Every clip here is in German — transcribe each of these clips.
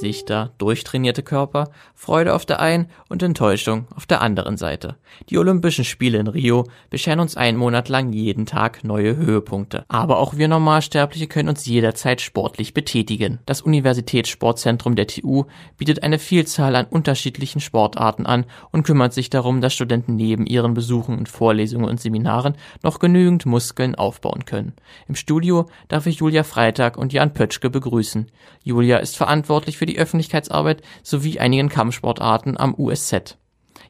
Gesichter, durchtrainierte Körper, Freude auf der einen und Enttäuschung auf der anderen Seite. Die Olympischen Spiele in Rio bescheren uns einen Monat lang jeden Tag neue Höhepunkte. Aber auch wir Normalsterbliche können uns jederzeit sportlich betätigen. Das Universitätssportzentrum der TU bietet eine Vielzahl an unterschiedlichen Sportarten an und kümmert sich darum, dass Studenten neben ihren Besuchen in Vorlesungen und Seminaren noch genügend Muskeln aufbauen können. Im Studio darf ich Julia Freitag und Jan Pötschke begrüßen. Julia ist verantwortlich für die Öffentlichkeitsarbeit sowie einigen Kampfsportarten am USZ.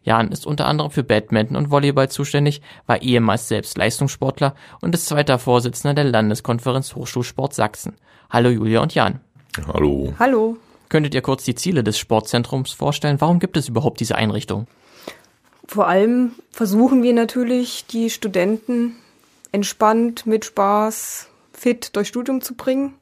Jan ist unter anderem für Badminton und Volleyball zuständig, war ehemals selbst Leistungssportler und ist zweiter Vorsitzender der Landeskonferenz Hochschulsport Sachsen. Hallo Julia und Jan. Hallo. Hallo. Könntet ihr kurz die Ziele des Sportzentrums vorstellen? Warum gibt es überhaupt diese Einrichtung? Vor allem versuchen wir natürlich, die Studenten entspannt, mit Spaß, fit durch Studium zu bringen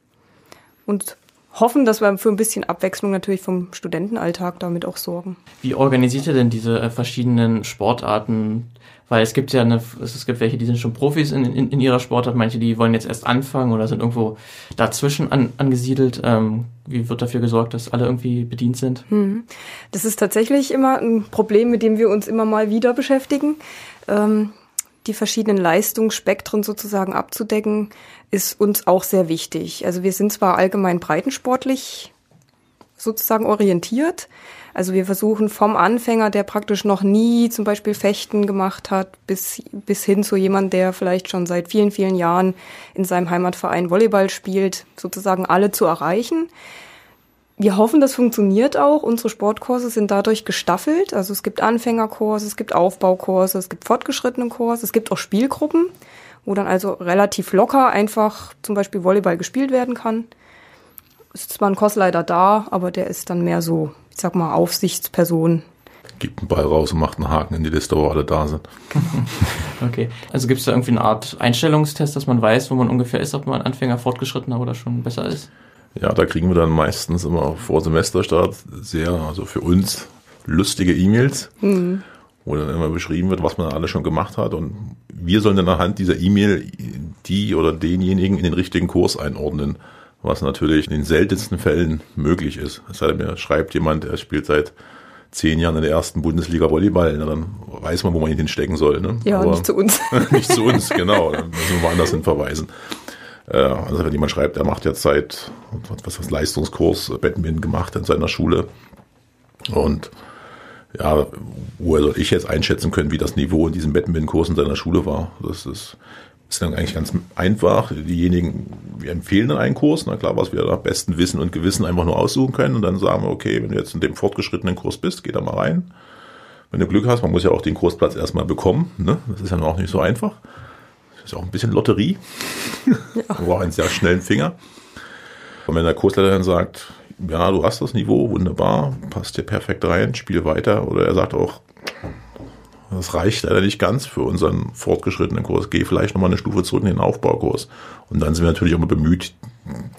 und hoffen, dass wir für ein bisschen Abwechslung natürlich vom Studentenalltag damit auch sorgen. Wie organisiert ihr denn diese äh, verschiedenen Sportarten? Weil es gibt ja eine, es gibt welche, die sind schon Profis in, in, in ihrer Sportart, manche, die wollen jetzt erst anfangen oder sind irgendwo dazwischen an, angesiedelt. Ähm, wie wird dafür gesorgt, dass alle irgendwie bedient sind? Hm. Das ist tatsächlich immer ein Problem, mit dem wir uns immer mal wieder beschäftigen. Ähm, die verschiedenen Leistungsspektren sozusagen abzudecken, ist uns auch sehr wichtig. Also wir sind zwar allgemein breitensportlich sozusagen orientiert. Also wir versuchen vom Anfänger, der praktisch noch nie zum Beispiel Fechten gemacht hat, bis, bis hin zu jemand, der vielleicht schon seit vielen, vielen Jahren in seinem Heimatverein Volleyball spielt, sozusagen alle zu erreichen. Wir hoffen, das funktioniert auch. Unsere Sportkurse sind dadurch gestaffelt. Also es gibt Anfängerkurse, es gibt Aufbaukurse, es gibt fortgeschrittene Kurse, es gibt auch Spielgruppen, wo dann also relativ locker einfach zum Beispiel Volleyball gespielt werden kann. Es ist zwar ein Kursleiter da, aber der ist dann mehr so, ich sag mal, Aufsichtsperson. Gibt einen Ball raus und macht einen Haken in die Liste, wo alle da sind. okay. Also gibt es da irgendwie eine Art Einstellungstest, dass man weiß, wo man ungefähr ist, ob man Anfänger, Fortgeschrittener oder schon besser ist? Ja, da kriegen wir dann meistens immer vor Semesterstart sehr, also für uns lustige E-Mails, mhm. wo dann immer beschrieben wird, was man alle schon gemacht hat. Und wir sollen dann anhand dieser E-Mail die oder denjenigen in den richtigen Kurs einordnen, was natürlich in den seltensten Fällen möglich ist. Es sei denn, mir schreibt jemand, er spielt seit zehn Jahren in der ersten Bundesliga Volleyball, na, dann weiß man, wo man ihn hinstecken soll. Ne? Ja, Aber nicht zu uns. nicht zu uns, genau. Dann müssen wir woanders hin verweisen. Äh, also wenn jemand schreibt, er macht jetzt seit, was was Leistungskurs Badminton gemacht in seiner Schule und ja, woher soll ich jetzt einschätzen können, wie das Niveau in diesem Badminton-Kurs in seiner Schule war? Das ist, ist dann eigentlich ganz einfach. Diejenigen, wir empfehlen dann einen Kurs, na klar, was wir nach bestem Wissen und Gewissen einfach nur aussuchen können und dann sagen wir, okay, wenn du jetzt in dem fortgeschrittenen Kurs bist, geh da mal rein. Wenn du Glück hast, man muss ja auch den Kursplatz erstmal bekommen, ne? das ist ja auch nicht so einfach. Ist auch ein bisschen Lotterie. Ja. Man braucht einen sehr schnellen Finger. Und wenn der Kursleiter dann sagt, ja, du hast das Niveau, wunderbar, passt dir perfekt rein, spiel weiter. Oder er sagt auch, das reicht leider nicht ganz für unseren fortgeschrittenen Kurs. Geh vielleicht nochmal eine Stufe zurück in den Aufbaukurs. Und dann sind wir natürlich auch mal bemüht,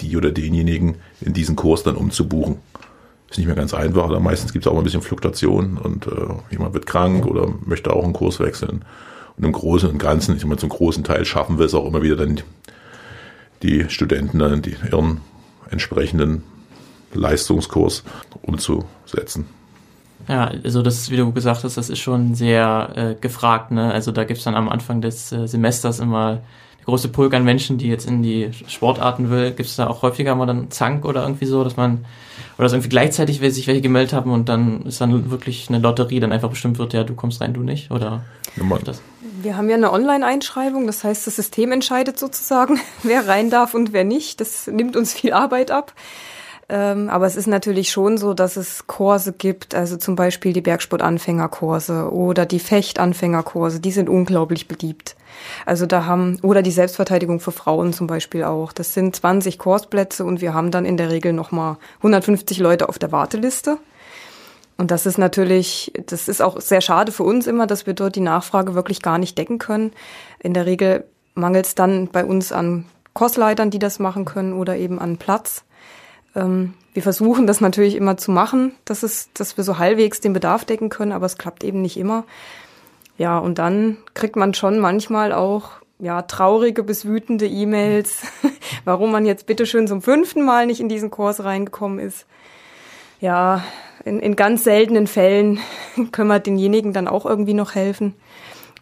die oder denjenigen in diesen Kurs dann umzubuchen. Ist nicht mehr ganz einfach, aber meistens gibt es auch mal ein bisschen Fluktuation und äh, jemand wird krank oder möchte auch einen Kurs wechseln. Und im Großen und Ganzen, ich mal, zum großen Teil schaffen wir es auch immer wieder dann die Studenten dann die, ihren entsprechenden Leistungskurs umzusetzen. Ja, also das, wie du gesagt hast, das ist schon sehr äh, gefragt. Ne? Also da gibt's dann am Anfang des äh, Semesters immer große Pulk an Menschen, die jetzt in die Sportarten will. Gibt's da auch häufiger mal dann Zank oder irgendwie so, dass man oder dass irgendwie gleichzeitig sich welche gemeldet haben und dann ist dann wirklich eine Lotterie, dann einfach bestimmt wird, ja, du kommst rein, du nicht, oder ja, das? Wir haben ja eine Online-Einschreibung, das heißt, das System entscheidet sozusagen, wer rein darf und wer nicht. Das nimmt uns viel Arbeit ab. Ähm, aber es ist natürlich schon so, dass es Kurse gibt, also zum Beispiel die Bergsport-Anfängerkurse oder die Fecht-Anfängerkurse, die sind unglaublich beliebt. Also da haben, oder die Selbstverteidigung für Frauen zum Beispiel auch. Das sind 20 Kursplätze und wir haben dann in der Regel nochmal 150 Leute auf der Warteliste. Und das ist natürlich, das ist auch sehr schade für uns immer, dass wir dort die Nachfrage wirklich gar nicht decken können. In der Regel mangelt es dann bei uns an Kursleitern, die das machen können oder eben an Platz. Ähm, wir versuchen das natürlich immer zu machen, dass, es, dass wir so halbwegs den Bedarf decken können, aber es klappt eben nicht immer. Ja, und dann kriegt man schon manchmal auch ja, traurige bis wütende E-Mails, warum man jetzt bitteschön zum fünften Mal nicht in diesen Kurs reingekommen ist. Ja, in, in ganz seltenen Fällen können wir denjenigen dann auch irgendwie noch helfen.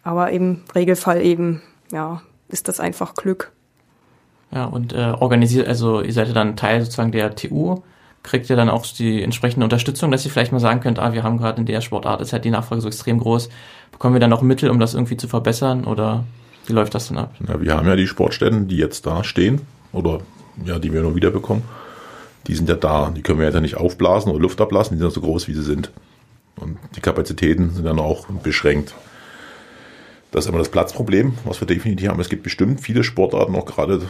Aber im Regelfall eben, ja, ist das einfach Glück. Ja, und äh, organisiert, also ihr seid ja dann Teil sozusagen der TU, kriegt ihr dann auch die entsprechende Unterstützung, dass ihr vielleicht mal sagen könnt, ah, wir haben gerade in der Sportart, ist halt die Nachfrage so extrem groß, bekommen wir dann auch Mittel, um das irgendwie zu verbessern oder wie läuft das dann ab? Ja, wir haben ja die Sportstätten, die jetzt da stehen oder ja, die wir nur wieder bekommen. Die sind ja da, die können wir ja nicht aufblasen oder Luft ablassen, die sind ja so groß, wie sie sind. Und die Kapazitäten sind dann auch beschränkt. Das ist immer das Platzproblem, was wir definitiv haben. Es gibt bestimmt viele Sportarten, auch gerade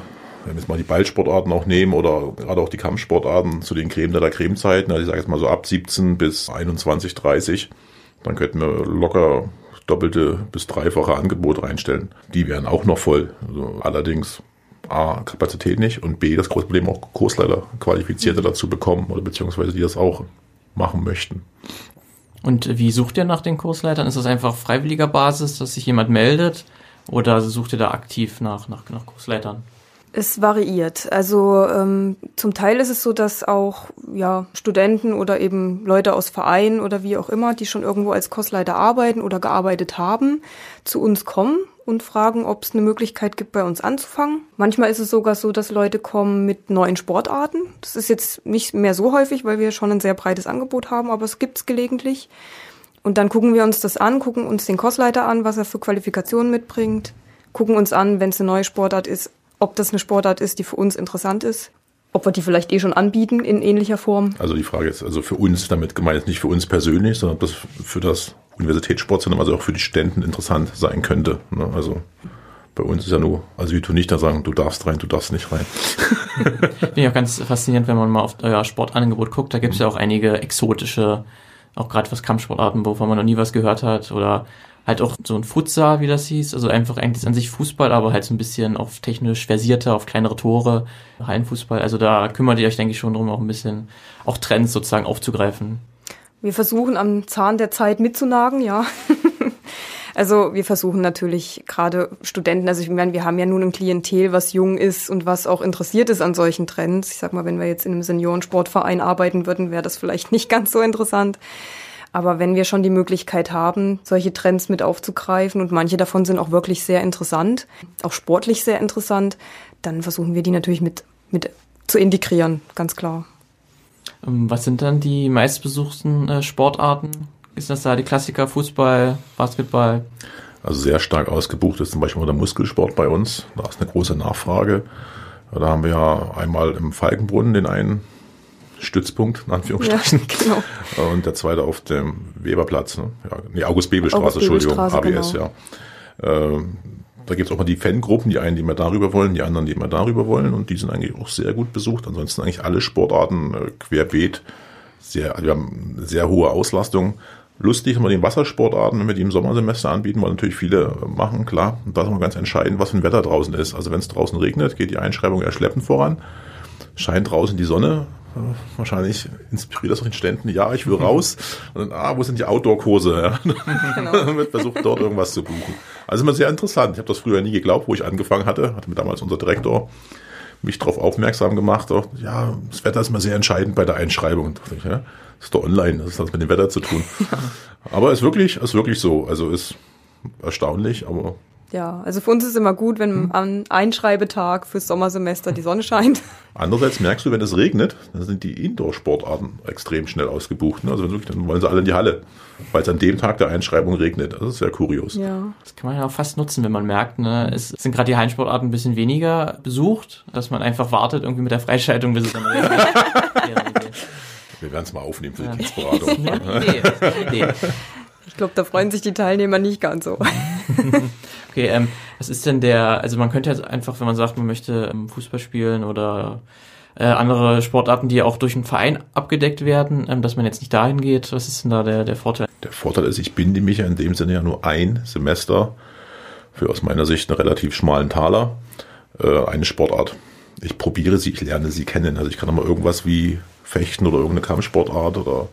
wenn wir jetzt mal die Ballsportarten auch nehmen oder gerade auch die Kampfsportarten zu den Creme der Cremezeiten, also ich sage jetzt mal so ab 17 bis 21, 30, dann könnten wir locker doppelte bis dreifache Angebote reinstellen. Die wären auch noch voll. Also allerdings A, Kapazität nicht und B, das große Problem auch Kursleiter Qualifizierte dazu bekommen oder beziehungsweise die das auch machen möchten. Und wie sucht ihr nach den Kursleitern? Ist das einfach freiwilliger Basis, dass sich jemand meldet? Oder sucht ihr da aktiv nach, nach, nach Kursleitern? Es variiert. Also ähm, zum Teil ist es so, dass auch ja, Studenten oder eben Leute aus Vereinen oder wie auch immer, die schon irgendwo als Kursleiter arbeiten oder gearbeitet haben, zu uns kommen und fragen, ob es eine Möglichkeit gibt, bei uns anzufangen. Manchmal ist es sogar so, dass Leute kommen mit neuen Sportarten. Das ist jetzt nicht mehr so häufig, weil wir schon ein sehr breites Angebot haben, aber es gibt es gelegentlich. Und dann gucken wir uns das an, gucken uns den Kursleiter an, was er für Qualifikationen mitbringt, gucken uns an, wenn es eine neue Sportart ist, ob das eine Sportart ist, die für uns interessant ist, ob wir die vielleicht eh schon anbieten in ähnlicher Form. Also die Frage ist also für uns damit gemeint ist nicht für uns persönlich, sondern ob das für das Universitätssportzentrum, also auch für die Studenten interessant sein könnte. Ne? Also bei uns ist ja nur, also wie du nicht da sagen, du darfst rein, du darfst nicht rein. Finde ich auch ganz faszinierend, wenn man mal auf euer Sportangebot guckt. Da gibt es ja auch einige exotische, auch gerade was Kampfsportarten, wovon man noch nie was gehört hat oder halt auch so ein Futsal, wie das hieß, also einfach eigentlich an sich Fußball, aber halt so ein bisschen auf technisch versierter, auf kleinere Tore, Hallenfußball. Also da kümmert ihr euch, denke ich, schon drum, auch ein bisschen auch Trends sozusagen aufzugreifen. Wir versuchen am Zahn der Zeit mitzunagen, ja. also wir versuchen natürlich gerade Studenten, also ich meine, wir haben ja nun ein Klientel, was jung ist und was auch interessiert ist an solchen Trends. Ich sag mal, wenn wir jetzt in einem Seniorensportverein arbeiten würden, wäre das vielleicht nicht ganz so interessant. Aber wenn wir schon die Möglichkeit haben, solche Trends mit aufzugreifen und manche davon sind auch wirklich sehr interessant, auch sportlich sehr interessant, dann versuchen wir die natürlich mit, mit zu integrieren, ganz klar. Ähm, was sind dann die meistbesuchten äh, Sportarten? Ist das da die Klassiker Fußball, Basketball? Also sehr stark ausgebucht ist zum Beispiel der Muskelsport bei uns. Da ist eine große Nachfrage. Da haben wir ja einmal im Falkenbrunnen den einen Stützpunkt, in Anführungsstrichen. Ja, genau. Und der zweite auf dem Weberplatz, ne? Ja, nee, August-Bebel-Straße, Entschuldigung, ABS, genau. ja. Äh, da gibt es auch mal die Fangruppen, die einen, die mehr darüber wollen, die anderen, die mehr darüber wollen. Und die sind eigentlich auch sehr gut besucht. Ansonsten eigentlich alle Sportarten äh, querbeet. Sehr, wir haben sehr hohe Auslastung. Lustig haben wir den Wassersportarten, wenn wir die im Sommersemester anbieten, weil natürlich viele machen, klar. Und da ist immer ganz entscheidend, was für ein Wetter draußen ist. Also wenn es draußen regnet, geht die Einschreibung eher schleppend voran. Scheint draußen die Sonne, wahrscheinlich inspiriert das auch den Ständen, ja, ich will raus. Und dann, ah, wo sind die Outdoor-Kurse? Ja. Genau. dann wird versucht, dort irgendwas zu buchen. Also immer sehr interessant. Ich habe das früher nie geglaubt, wo ich angefangen hatte. Hatte mir damals unser Direktor mich darauf aufmerksam gemacht. Auch, ja, das Wetter ist immer sehr entscheidend bei der Einschreibung. Da ich, ja, das ist doch online, das hat mit dem Wetter zu tun. Aber es ist wirklich, ist wirklich so. Also ist erstaunlich, aber ja, also für uns ist es immer gut, wenn hm. am Einschreibetag fürs Sommersemester die Sonne scheint. Andererseits merkst du, wenn es regnet, dann sind die Indoor-Sportarten extrem schnell ausgebucht. Ne? Also wirklich, dann wollen sie alle in die Halle, weil es an dem Tag der Einschreibung regnet. Das ist sehr kurios. Ja. Das kann man ja auch fast nutzen, wenn man merkt, ne, es sind gerade die Hallensportarten ein bisschen weniger besucht, dass man einfach wartet irgendwie mit der Freischaltung, bis es dann regnet. Wir werden es mal aufnehmen für die ja. Dienstberatung. nee, nee. Ich glaube, da freuen sich die Teilnehmer nicht ganz so. Okay, ähm, was ist denn der, also man könnte jetzt einfach, wenn man sagt, man möchte ähm, Fußball spielen oder äh, andere Sportarten, die auch durch einen Verein abgedeckt werden, ähm, dass man jetzt nicht dahin geht, was ist denn da der, der Vorteil? Der Vorteil ist, ich binde mich ja in dem Sinne ja nur ein Semester für aus meiner Sicht einen relativ schmalen Taler äh, eine Sportart. Ich probiere sie, ich lerne sie kennen. Also ich kann mal irgendwas wie Fechten oder irgendeine Kampfsportart oder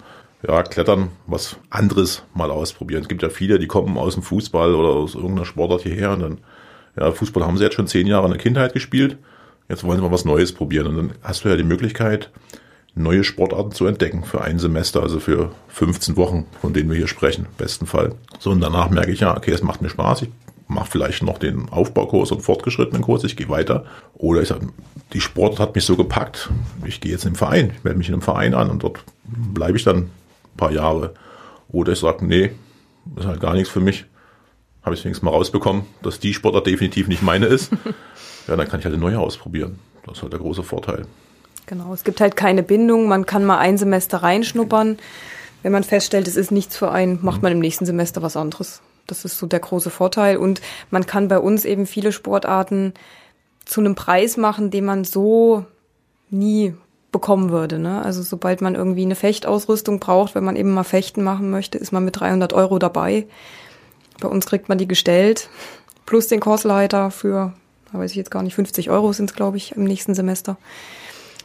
ja, Klettern, was anderes mal ausprobieren. Es gibt ja viele, die kommen aus dem Fußball oder aus irgendeiner Sportart hierher und dann ja, Fußball haben sie jetzt schon zehn Jahre in der Kindheit gespielt, jetzt wollen sie mal was Neues probieren. Und dann hast du ja die Möglichkeit, neue Sportarten zu entdecken für ein Semester, also für 15 Wochen, von denen wir hier sprechen, im besten Fall. So, und danach merke ich ja, okay, es macht mir Spaß, ich mache vielleicht noch den Aufbaukurs und fortgeschrittenen Kurs, ich gehe weiter. Oder ich sage, die Sport hat mich so gepackt, ich gehe jetzt in den Verein, ich melde mich in einem Verein an und dort bleibe ich dann paar Jahre. Oder ich sage, nee, das ist halt gar nichts für mich. Habe ich wenigstens mal rausbekommen, dass die Sportart definitiv nicht meine ist. ja, dann kann ich halt eine neue ausprobieren. Das ist halt der große Vorteil. Genau, es gibt halt keine Bindung. Man kann mal ein Semester reinschnuppern. Wenn man feststellt, es ist nichts für einen, macht man im nächsten Semester was anderes. Das ist so der große Vorteil. Und man kann bei uns eben viele Sportarten zu einem Preis machen, den man so nie bekommen würde. Ne? Also sobald man irgendwie eine Fechtausrüstung braucht, wenn man eben mal Fechten machen möchte, ist man mit 300 Euro dabei. Bei uns kriegt man die gestellt, plus den Kursleiter für, weiß ich jetzt gar nicht, 50 Euro sind es, glaube ich, im nächsten Semester.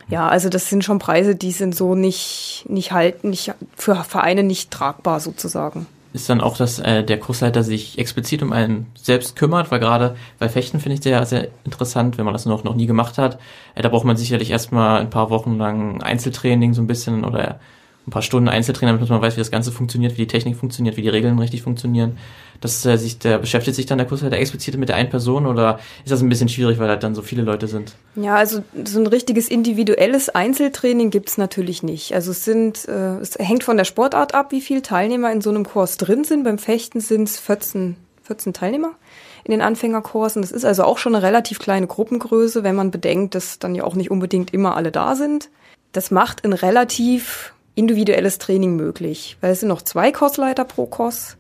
Ja, also das sind schon Preise, die sind so nicht, nicht halten, nicht, für Vereine nicht tragbar sozusagen ist dann auch, dass äh, der Kursleiter sich explizit um einen selbst kümmert, weil gerade bei Fechten finde ich sehr, sehr interessant, wenn man das noch, noch nie gemacht hat. Äh, da braucht man sicherlich erstmal ein paar Wochen lang Einzeltraining so ein bisschen oder ein paar Stunden Einzeltraining, damit man weiß, wie das Ganze funktioniert, wie die Technik funktioniert, wie die Regeln richtig funktionieren. Das äh, sich, der beschäftigt sich dann der Kursleiter explizit mit der einen Person oder ist das ein bisschen schwierig, weil da dann so viele Leute sind? Ja, also so ein richtiges individuelles Einzeltraining gibt's natürlich nicht. Also es sind, äh, es hängt von der Sportart ab, wie viele Teilnehmer in so einem Kurs drin sind. Beim Fechten sind's 14, 14 Teilnehmer in den Anfängerkursen. Das ist also auch schon eine relativ kleine Gruppengröße, wenn man bedenkt, dass dann ja auch nicht unbedingt immer alle da sind. Das macht ein relativ individuelles Training möglich, weil es sind noch zwei Kursleiter pro Kurs.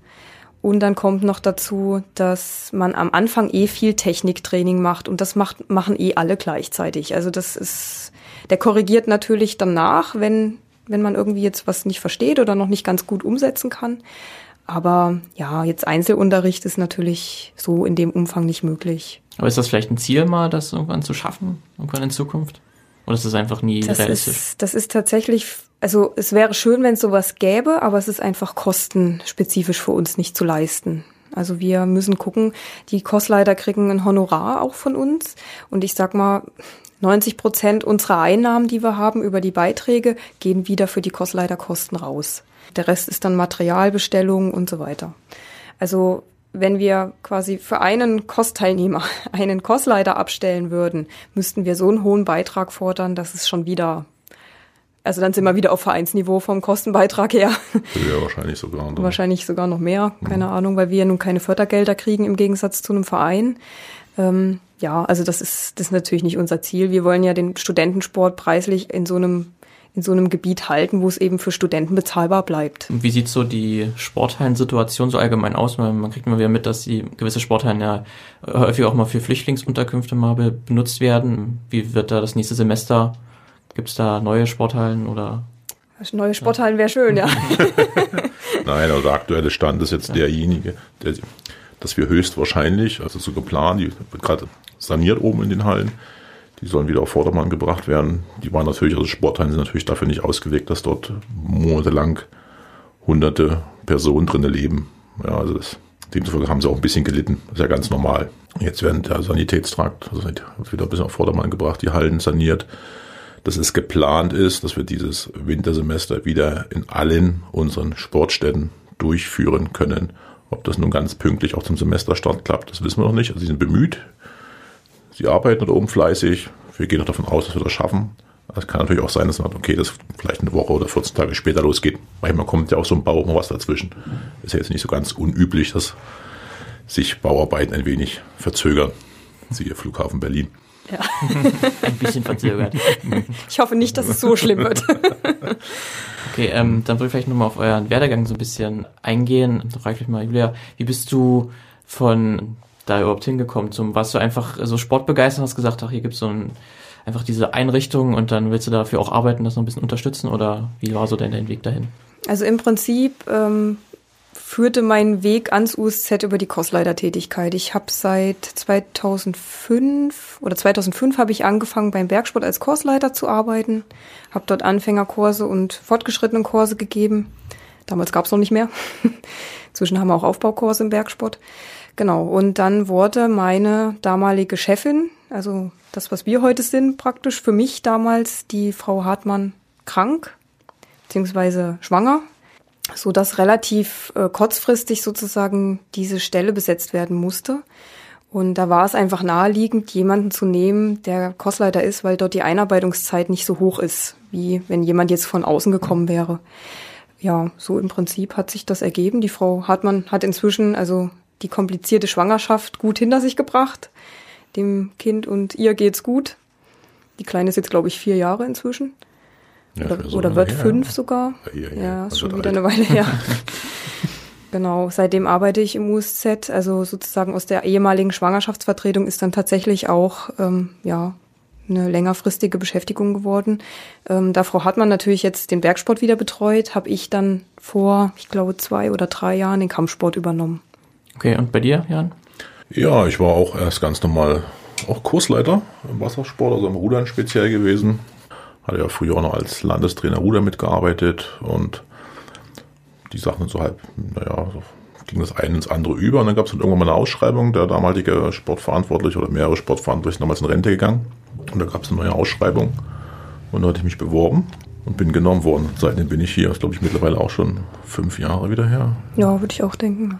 Und dann kommt noch dazu, dass man am Anfang eh viel Techniktraining macht und das macht, machen eh alle gleichzeitig. Also das ist, der korrigiert natürlich danach, wenn, wenn man irgendwie jetzt was nicht versteht oder noch nicht ganz gut umsetzen kann. Aber ja, jetzt Einzelunterricht ist natürlich so in dem Umfang nicht möglich. Aber ist das vielleicht ein Ziel mal, das irgendwann zu schaffen, irgendwann in Zukunft? Oder ist das einfach nie das realistisch? Ist, das ist tatsächlich also es wäre schön, wenn es sowas gäbe, aber es ist einfach kostenspezifisch für uns nicht zu leisten. Also wir müssen gucken, die Kostleiter kriegen ein Honorar auch von uns. Und ich sag mal, 90 Prozent unserer Einnahmen, die wir haben über die Beiträge, gehen wieder für die Kostleiterkosten raus. Der Rest ist dann Materialbestellung und so weiter. Also wenn wir quasi für einen Kostteilnehmer einen Kostleiter abstellen würden, müssten wir so einen hohen Beitrag fordern, dass es schon wieder also dann sind wir wieder auf Vereinsniveau vom Kostenbeitrag her. Ja, wahrscheinlich sogar. Dann. Wahrscheinlich sogar noch mehr, keine mhm. Ahnung, weil wir ja nun keine Fördergelder kriegen im Gegensatz zu einem Verein. Ähm, ja, also das ist, das ist natürlich nicht unser Ziel. Wir wollen ja den Studentensport preislich in so einem in so einem Gebiet halten, wo es eben für Studenten bezahlbar bleibt. Wie sieht so die Sporthallensituation so allgemein aus? Man kriegt immer wieder mit, dass die gewisse Sporthallen ja häufig auch mal für Flüchtlingsunterkünfte mal benutzt werden. Wie wird da das nächste Semester Gibt es da neue Sporthallen oder? Neue Sporthallen wäre schön, ja. Nein, also der aktuelle Stand ist jetzt ja. derjenige, der, dass wir höchstwahrscheinlich, also so geplant, die wird gerade saniert oben in den Hallen, die sollen wieder auf Vordermann gebracht werden. Die waren natürlich, also Sporthallen sind natürlich dafür nicht ausgelegt, dass dort monatelang hunderte Personen drinnen leben. Ja, also das, demzufolge haben sie auch ein bisschen gelitten. Das ist ja ganz normal. Jetzt werden der Sanitätstrakt, also wird wieder ein bisschen auf Vordermann gebracht, die Hallen saniert dass es geplant ist, dass wir dieses Wintersemester wieder in allen unseren Sportstätten durchführen können. Ob das nun ganz pünktlich auch zum Semesterstart klappt, das wissen wir noch nicht. Also sie sind bemüht. Sie arbeiten da oben fleißig. Wir gehen auch davon aus, dass wir das schaffen. Es kann natürlich auch sein, dass man, okay, das vielleicht eine Woche oder 14 Tage später losgeht. Manchmal kommt ja auch so ein Bau mal was dazwischen. Ist ja jetzt nicht so ganz unüblich, dass sich Bauarbeiten ein wenig verzögern. Siehe Flughafen Berlin. Ja. Ein bisschen verzögert. Ich hoffe nicht, dass es so schlimm wird. Okay, ähm, dann würde ich vielleicht nochmal auf euren Werdegang so ein bisschen eingehen. Da frage ich mich mal, Julia, wie bist du von da überhaupt hingekommen? Zum, warst du einfach so sportbegeistert hast gesagt, ach, hier gibt's so ein, einfach diese Einrichtung und dann willst du dafür auch arbeiten, das noch ein bisschen unterstützen oder wie war so dein, dein Weg dahin? Also im Prinzip ähm, führte mein Weg ans USZ über die Kursleitertätigkeit. Ich habe seit 2005 oder 2005 habe ich angefangen beim Bergsport als Kursleiter zu arbeiten, habe dort Anfängerkurse und fortgeschrittenen Kurse gegeben. Damals gab es noch nicht mehr. Inzwischen haben wir auch Aufbaukurse im Bergsport. Genau, und dann wurde meine damalige Chefin, also das, was wir heute sind, praktisch für mich damals die Frau Hartmann krank, beziehungsweise schwanger, so dass relativ äh, kurzfristig sozusagen diese Stelle besetzt werden musste. Und da war es einfach naheliegend, jemanden zu nehmen, der Kursleiter ist, weil dort die Einarbeitungszeit nicht so hoch ist, wie wenn jemand jetzt von außen gekommen wäre. Ja, so im Prinzip hat sich das ergeben. Die Frau Hartmann hat inzwischen also die komplizierte Schwangerschaft gut hinter sich gebracht. Dem Kind und ihr geht's gut. Die Kleine ist jetzt, glaube ich, vier Jahre inzwischen. Ja, oder so oder wird her. fünf sogar. Ja, ja, Ja, ist schon wird wieder alt. eine Weile her. genau, seitdem arbeite ich im USZ, also sozusagen aus der ehemaligen Schwangerschaftsvertretung ist dann tatsächlich auch ähm, ja eine längerfristige Beschäftigung geworden. Ähm, da Frau Hartmann natürlich jetzt den Bergsport wieder betreut, habe ich dann vor, ich glaube, zwei oder drei Jahren den Kampfsport übernommen. Okay, und bei dir, Jan? Ja, ich war auch erst ganz normal auch Kursleiter im Wassersport, also im Rudern speziell gewesen. Hatte ja früher auch noch als Landestrainer Ruder mitgearbeitet und die Sachen so halb, naja, so ging das eine ins andere über und dann gab es dann irgendwann mal eine Ausschreibung. Der damalige Sportverantwortliche oder mehrere Sportverantwortliche sind damals in Rente gegangen und da gab es eine neue Ausschreibung und da hatte ich mich beworben und bin genommen worden. Seitdem bin ich hier, das glaube ich mittlerweile auch schon fünf Jahre wieder her. Ja, würde ich auch denken.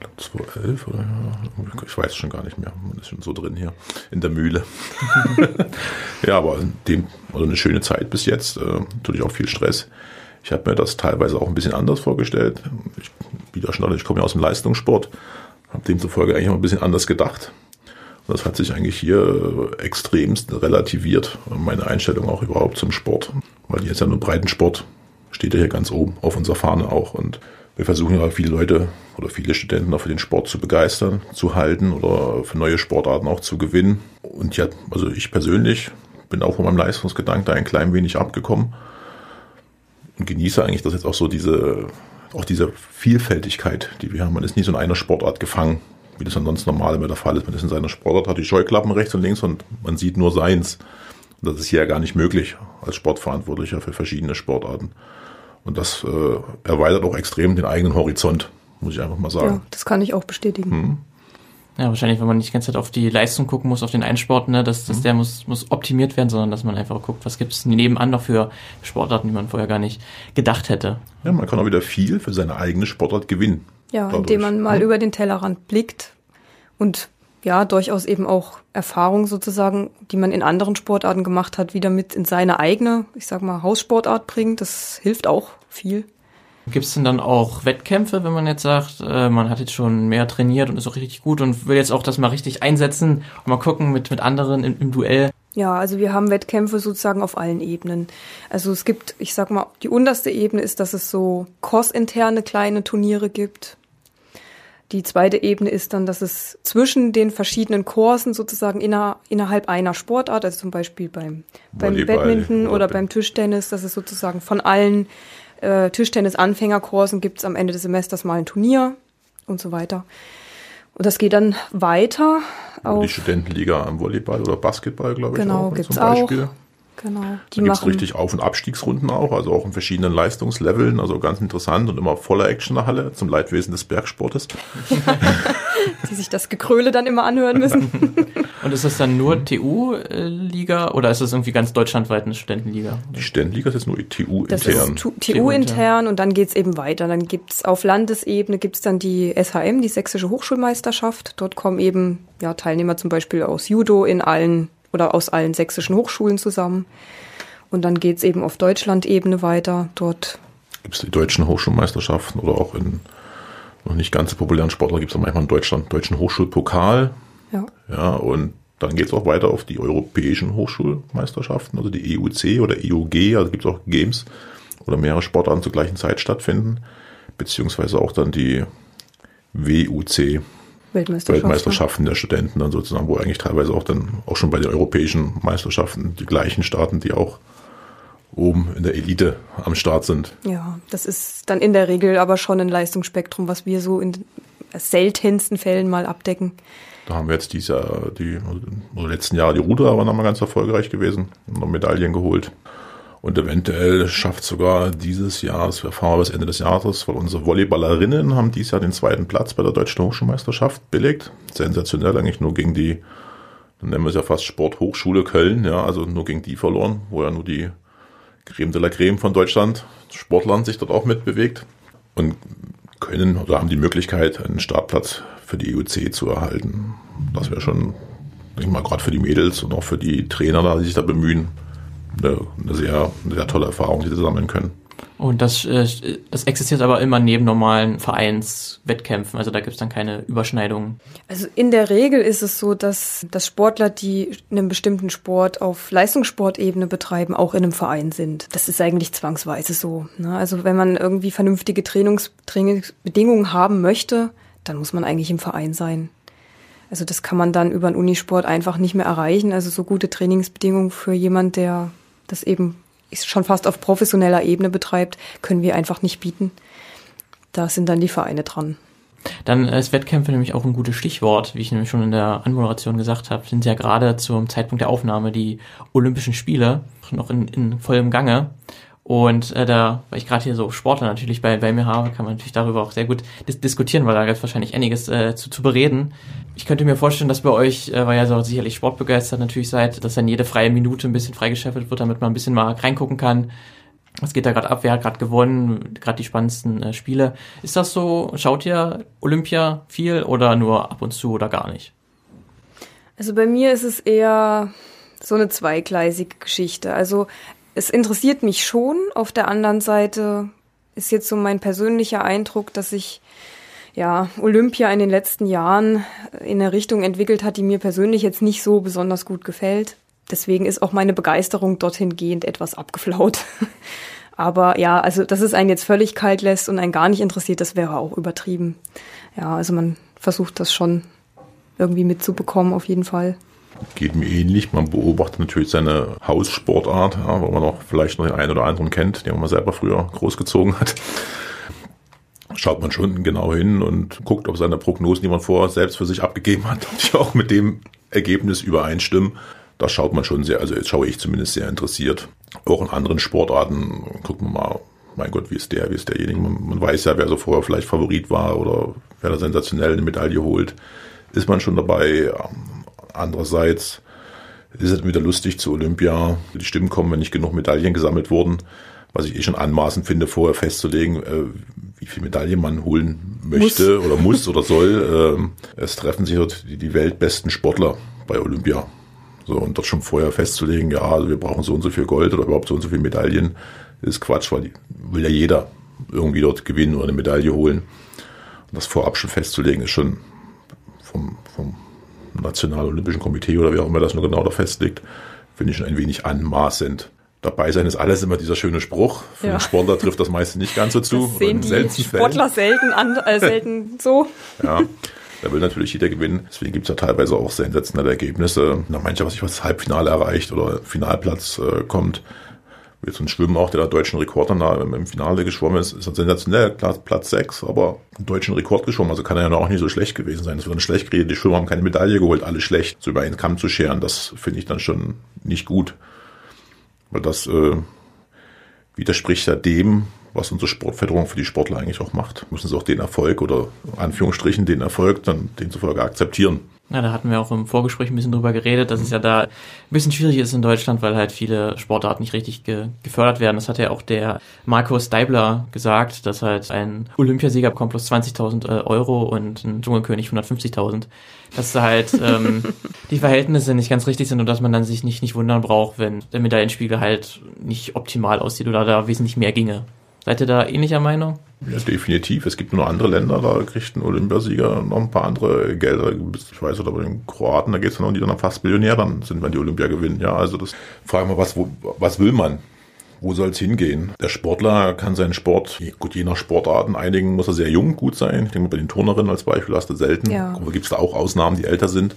Ich glaube 2011 oder ja, ich weiß schon gar nicht mehr. Man ist schon so drin hier in der Mühle. ja, aber dem, also eine schöne Zeit bis jetzt. Äh, natürlich auch viel Stress. Ich habe mir das teilweise auch ein bisschen anders vorgestellt. Ich, wie da schon, ich komme ja aus dem Leistungssport, habe demzufolge eigentlich auch ein bisschen anders gedacht. Und das hat sich eigentlich hier äh, extremst relativiert, meine Einstellung auch überhaupt zum Sport. Weil hier ist ja nur Breitensport, steht ja hier ganz oben auf unserer Fahne auch. Und wir versuchen ja viele Leute oder viele Studenten auch für den Sport zu begeistern, zu halten oder für neue Sportarten auch zu gewinnen. Und ja, also ich persönlich bin auch von meinem Leistungsgedanken da ein klein wenig abgekommen und genieße eigentlich das jetzt auch so diese, auch diese Vielfältigkeit, die wir haben. Man ist nie so in einer Sportart gefangen, wie das ansonsten normal immer der Fall ist. Man ist in seiner Sportart, hat die Scheuklappen rechts und links und man sieht nur seins. Das ist hier ja gar nicht möglich als Sportverantwortlicher für verschiedene Sportarten. Und das äh, erweitert auch extrem den eigenen Horizont, muss ich einfach mal sagen. Ja, das kann ich auch bestätigen. Ja, wahrscheinlich, wenn man nicht die ganze Zeit auf die Leistung gucken muss, auf den einen Sport, ne, dass, dass der muss, muss optimiert werden, sondern dass man einfach guckt, was gibt's nebenan noch für Sportarten, die man vorher gar nicht gedacht hätte. Ja, man kann auch wieder viel für seine eigene Sportart gewinnen. Ja, Dadurch. indem man mal Ja. über den Tellerrand blickt und ja, durchaus eben auch Erfahrung sozusagen, die man in anderen Sportarten gemacht hat, wieder mit in seine eigene, ich sag mal, Haussportart bringt. Das hilft auch viel. Gibt's denn dann auch Wettkämpfe, wenn man jetzt sagt, äh, man hat jetzt schon mehr trainiert und ist auch richtig gut und will jetzt auch das mal richtig einsetzen und mal gucken mit, mit anderen im, im Duell? Ja, also wir haben Wettkämpfe sozusagen auf allen Ebenen. Also es gibt, ich sag mal, die unterste Ebene ist, dass es so kursinterne kleine Turniere gibt. Die zweite Ebene ist dann, dass es zwischen den verschiedenen Kursen sozusagen inner, innerhalb einer Sportart, also zum Beispiel beim, beim Volleyball Badminton oder beim Tischtennis, dass es sozusagen von allen äh, Tischtennis-Anfängerkursen gibt es am Ende des Semesters mal ein Turnier und so weiter. Und das geht dann weiter die Studentenliga am Volleyball oder Basketball, glaube ich. Genau, auch, gibt's zum Beispiel. auch. Genau. Die Da gibt es machen richtig Auf- und Abstiegsrunden auch, also auch in verschiedenen Leistungsleveln, also ganz interessant und immer voller Action in der Halle zum Leidwesen des Bergsportes. die sich das Gekröle dann immer anhören müssen. Und ist das dann nur TU-Liga oder ist das irgendwie ganz deutschlandweit eine Studentenliga? Die Studentenliga ist jetzt nur TU Das intern. ist TU-intern und dann geht's eben weiter. Dann gibt's auf Landesebene gibt's dann die SHM, die Sächsische Hochschulmeisterschaft. Dort kommen eben ja, Teilnehmer zum Beispiel aus Judo in allen oder aus allen sächsischen Hochschulen zusammen. Und dann geht's eben auf Deutschland-Ebene weiter. Dort Gibt es die deutschen Hochschulmeisterschaften oder auch in noch nicht ganz so populären Sportlern gibt es manchmal in Deutschland deutschen Hochschulpokal. ja, Ja, und dann geht es auch weiter auf die europäischen Hochschulmeisterschaften, also die EUC oder EUG, also gibt es auch Games oder mehrere Sportarten zur gleichen Zeit stattfinden, beziehungsweise auch dann die WUC, Weltmeisterschaft. Weltmeisterschaften der Studenten dann sozusagen, wo eigentlich teilweise auch dann auch schon bei den europäischen Meisterschaften die gleichen Staaten, die auch oben in der Elite am Start sind. Ja, das ist dann in der Regel aber schon ein Leistungsspektrum, was wir so in seltensten Fällen mal abdecken. Da haben wir jetzt dieses Jahr, die oder letzten Jahre die Ruderer waren nochmal ganz erfolgreich gewesen, haben noch Medaillen geholt. Und eventuell schafft sogar dieses Jahr, das erfahren wir bis Ende des Jahres, weil unsere Volleyballerinnen haben dieses Jahr den zweiten Platz bei der Deutschen Hochschulmeisterschaft belegt. Sensationell eigentlich nur gegen die, dann nennen wir es ja fast Sporthochschule Köln, ja, also nur gegen die verloren, wo ja nur die Creme de la Creme von Deutschland, Sportlern sich dort auch mitbewegt und können oder haben die Möglichkeit, einen Startplatz für die EUC zu erhalten. Das wäre schon, denke ich mal, gerade für die Mädels und auch für die Trainer, die sich da bemühen, eine, eine, sehr, eine sehr tolle Erfahrung, die sie sammeln können. Und das, äh, das existiert aber immer neben normalen Vereinswettkämpfen, also da gibt es dann keine Überschneidungen. Also in der Regel ist es so, dass, dass Sportler, die einen bestimmten Sport auf Leistungssportebene betreiben, auch in einem Verein sind. Das ist eigentlich zwangsweise so. Ne? Also wenn man irgendwie vernünftige Trainings, Trainingsbedingungen haben möchte, dann muss man eigentlich im Verein sein. Also das kann man dann über einen Unisport einfach nicht mehr erreichen. Also so gute Trainingsbedingungen für jemand, der das eben schon fast auf professioneller Ebene betreibt, können wir einfach nicht bieten. Da sind dann die Vereine dran. Dann ist Wettkämpfe nämlich auch ein gutes Stichwort, wie ich nämlich schon in der Anmoderation gesagt habe, sind ja gerade zum Zeitpunkt der Aufnahme die Olympischen Spiele noch in, in vollem Gange. Und äh, da, weil ich gerade hier so Sportler natürlich bei, bei mir habe, kann man natürlich darüber auch sehr gut dis diskutieren, weil da gibt es wahrscheinlich einiges äh, zu, zu bereden. Ich könnte mir vorstellen, dass bei euch, äh, weil ihr so sicherlich sportbegeistert natürlich seid, dass dann jede freie Minute ein bisschen freigeschäffelt wird, damit man ein bisschen mal reingucken kann. Was geht da gerade ab? Wer hat gerade gewonnen? Gerade die spannendsten äh, Spiele. Ist das so? Schaut ihr Olympia viel oder nur ab und zu oder gar nicht? Also bei mir ist es eher so eine zweigleisige Geschichte. Also es interessiert mich schon. Auf der anderen Seite ist jetzt so mein persönlicher Eindruck, dass sich ja Olympia in den letzten Jahren in eine Richtung entwickelt hat, die mir persönlich jetzt nicht so besonders gut gefällt. Deswegen ist auch meine Begeisterung dorthin gehend etwas abgeflaut. Aber ja, also dass es einen jetzt völlig kalt lässt und einen gar nicht interessiert, das wäre auch übertrieben. Ja, also man versucht das schon irgendwie mitzubekommen, auf jeden Fall geht mir ähnlich. Man beobachtet natürlich seine Haussportart, ja, wo man auch vielleicht noch den einen oder anderen kennt, den man selber früher großgezogen hat. Schaut man schon genau hin und guckt, ob seine Prognosen, die man vorher selbst für sich abgegeben hat, auch mit dem Ergebnis übereinstimmen. Da schaut man schon sehr, also jetzt schaue ich zumindest sehr interessiert. Auch in anderen Sportarten gucken wir mal, mein Gott, wie ist der, wie ist derjenige. Man, man weiß ja, wer so vorher vielleicht Favorit war oder wer da sensationell eine Medaille holt. Ist man schon dabei, Andererseits ist es wieder lustig zu Olympia. Die Stimmen kommen, wenn nicht genug Medaillen gesammelt wurden. Was ich eh schon anmaßend finde, vorher festzulegen, äh, wie viel Medaillen man holen möchte muss. oder muss oder soll. Ähm, es treffen sich dort die weltbesten Sportler bei Olympia. So, und dort schon vorher festzulegen, ja, also wir brauchen so und so viel Gold oder überhaupt so und so viel Medaillen, ist Quatsch, weil die, will ja jeder irgendwie dort gewinnen oder eine Medaille holen. Und das vorab schon festzulegen, ist schon vom Nationalolympischen Komitee oder wie auch immer das nur genau da festlegt, finde ich schon ein wenig anmaßend. Dabei sein ist alles immer dieser schöne Spruch. Für ja. den Sportler trifft das meiste nicht ganz so zu. Das sehen die Sportler selten, an, äh, selten so. Ja, da will natürlich jeder gewinnen. Deswegen gibt es ja teilweise auch sensationelle Ergebnisse. Na, mancher, was sich was Halbfinale erreicht oder Finalplatz äh, kommt, wie zum Schwimmen auch, der da deutschen Rekord dann da im Finale geschwommen ist, ist ein sensationell, Platz 6, aber einen deutschen Rekord geschwommen, also kann er ja auch nicht so schlecht gewesen sein. Das wird dann schlecht geredet, die Schwimmer haben keine Medaille geholt, alle schlecht, so über einen Kamm zu scheren, das finde ich dann schon nicht gut. Weil das äh, widerspricht ja dem, was unsere Sportförderung für die Sportler eigentlich auch macht. Müssen sie auch den Erfolg oder Anführungsstrichen den Erfolg dann demzufolge akzeptieren. Ja, da hatten wir auch im Vorgespräch ein bisschen drüber geredet, dass es ja da ein bisschen schwierig ist in Deutschland, weil halt viele Sportarten nicht richtig ge gefördert werden. Das hat ja auch der Markus Deibler gesagt, dass halt ein Olympiasieger bekommt plus 20.000 äh, Euro und ein Dschungelkönig 150.000. Dass da halt ähm, die Verhältnisse nicht ganz richtig sind und dass man dann sich nicht, nicht wundern braucht, wenn der Medaillenspiegel halt nicht optimal aussieht oder da wesentlich mehr ginge. Seid ihr da ähnlicher Meinung? Ja, definitiv. Es gibt nur andere Länder, da kriegt ein Olympiasieger noch ein paar andere Gelder. Ich weiß, oder bei den Kroaten, da geht es dann noch, die dann fast Millionär dann sind, wenn die Olympia gewinnen. Ja, also das fragen wir, was, wo, was will man? Wo soll es hingehen? Der Sportler kann seinen Sport, gut, je nach Sportarten, einigen muss er sehr jung gut sein. Ich denke mal, bei den Turnerinnen als Beispiel hast du selten. Ja. Aber gibt es da auch Ausnahmen, die älter sind.